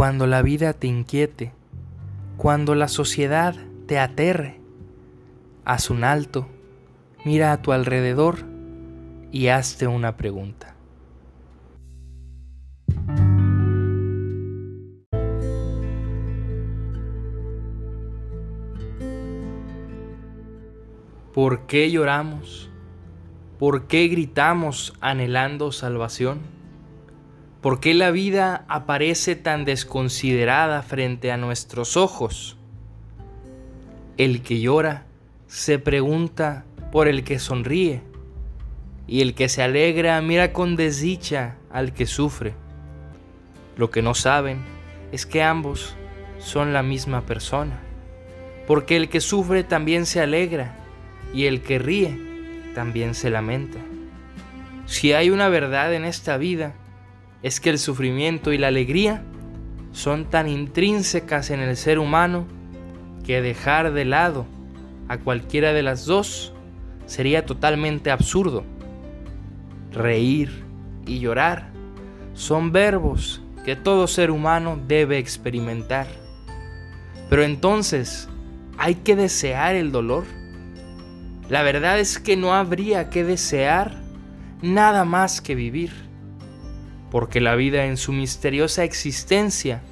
cuando la vida te inquiete, cuando la sociedad te aterre, haz un alto, mira a tu alrededor y hazte una pregunta. ¿Por qué lloramos? ¿Por qué gritamos anhelando salvación? ¿Por qué la vida aparece tan desconsiderada frente a nuestros ojos? El que llora se pregunta por el que sonríe, y el que se alegra mira con desdicha al que sufre. Lo que no saben es que ambos son la misma persona, porque el que sufre también se alegra, y el que ríe también se lamenta. Si hay una verdad en esta vida, es que el sufrimiento y la alegría son tan intrínsecas en el ser humano que dejar de lado a cualquiera de las dos sería totalmente absurdo. Reír y llorar son verbos que todo ser humano debe experimentar. Pero entonces, ¿hay que desear el dolor? La verdad es que no habría que desear nada más que vivir, porque la vida en su misteriosa existencia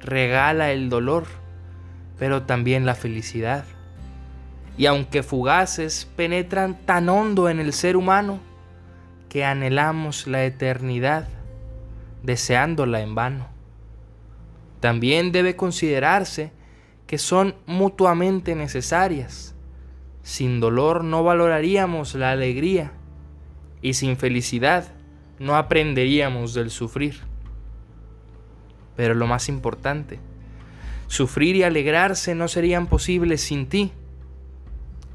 regala el dolor, pero también la felicidad. Y aunque fugaces, penetran tan hondo en el ser humano que anhelamos la eternidad, deseándola en vano. También debe considerarse que son mutuamente necesarias sin dolor no valoraríamos la alegría y sin felicidad no aprenderíamos del sufrir. Pero lo más importante, sufrir y alegrarse no serían posibles sin ti,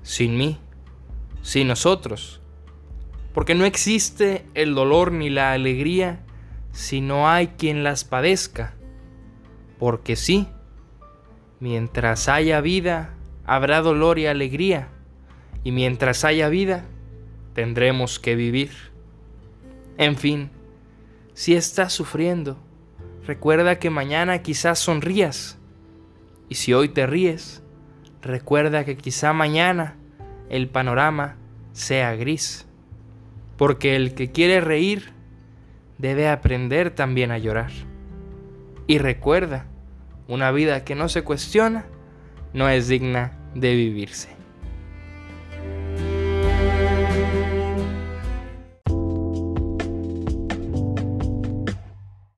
sin mí, sin nosotros, porque no existe el dolor ni la alegría si no hay quien las padezca, porque sí, mientras haya vida, habrá dolor y alegría y mientras haya vida, tendremos que vivir. En fin, si estás sufriendo, recuerda que mañana quizás sonrías. Y si hoy te ríes, recuerda que quizá mañana el panorama sea gris. Porque el que quiere reír debe aprender también a llorar. Y recuerda, una vida que no se cuestiona no es digna de vivirse.